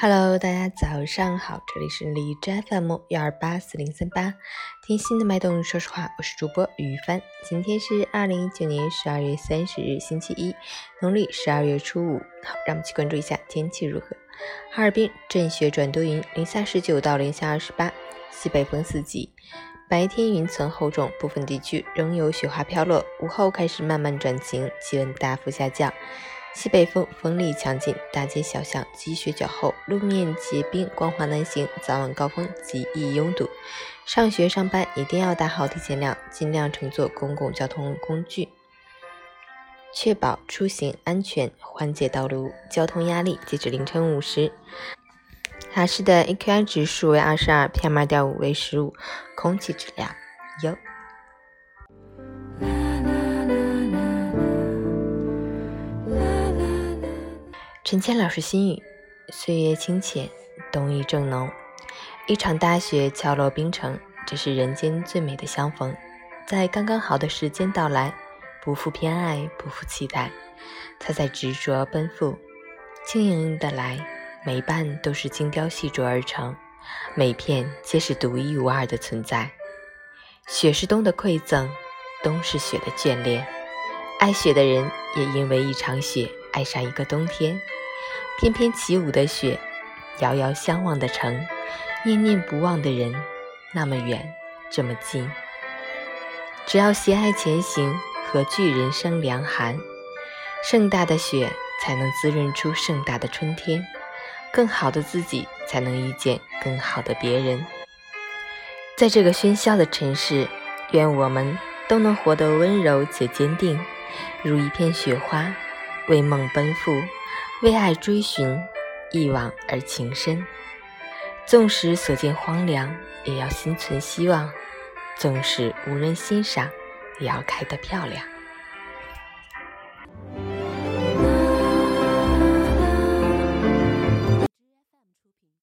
Hello，大家早上好，这里是荔枝 FM 幺二八四零三八，听心的脉动。说实话，我是主播于帆。今天是二零一九年十二月三十日，星期一，农历十二月初五。好，让我们去关注一下天气如何。哈尔滨阵雪转多云，零下十九到零下二十八，西北风四级。白天云层厚重，部分地区仍有雪花飘落，午后开始慢慢转晴，气温大幅下降。西北风，风力强劲，大街小巷积雪较厚，路面结冰，光滑难行。早晚高峰极易拥堵，上学上班一定要带好提前量，尽量乘坐公共交通工具，确保出行安全，缓解道路交通压力。截止凌晨五时，哈市的 AQI 指数为二十二，PM 二点五为十五，空气质量优。陈谦老师心语：岁月清浅，冬意正浓。一场大雪敲落冰城，这是人间最美的相逢。在刚刚好的时间到来，不负偏爱，不负期待，他在执着奔赴，轻盈盈的来，每瓣都是精雕细琢而成，每片皆是独一无二的存在。雪是冬的馈赠，冬是雪的眷恋。爱雪的人，也因为一场雪，爱上一个冬天。翩翩起舞的雪，遥遥相望的城，念念不忘的人，那么远，这么近。只要携爱前行，何惧人生凉寒？盛大的雪，才能滋润出盛大的春天。更好的自己，才能遇见更好的别人。在这个喧嚣的城市，愿我们都能活得温柔且坚定，如一片雪花，为梦奔赴。为爱追寻，一往而情深。纵使所见荒凉，也要心存希望；纵使无人欣赏，也要开得漂亮。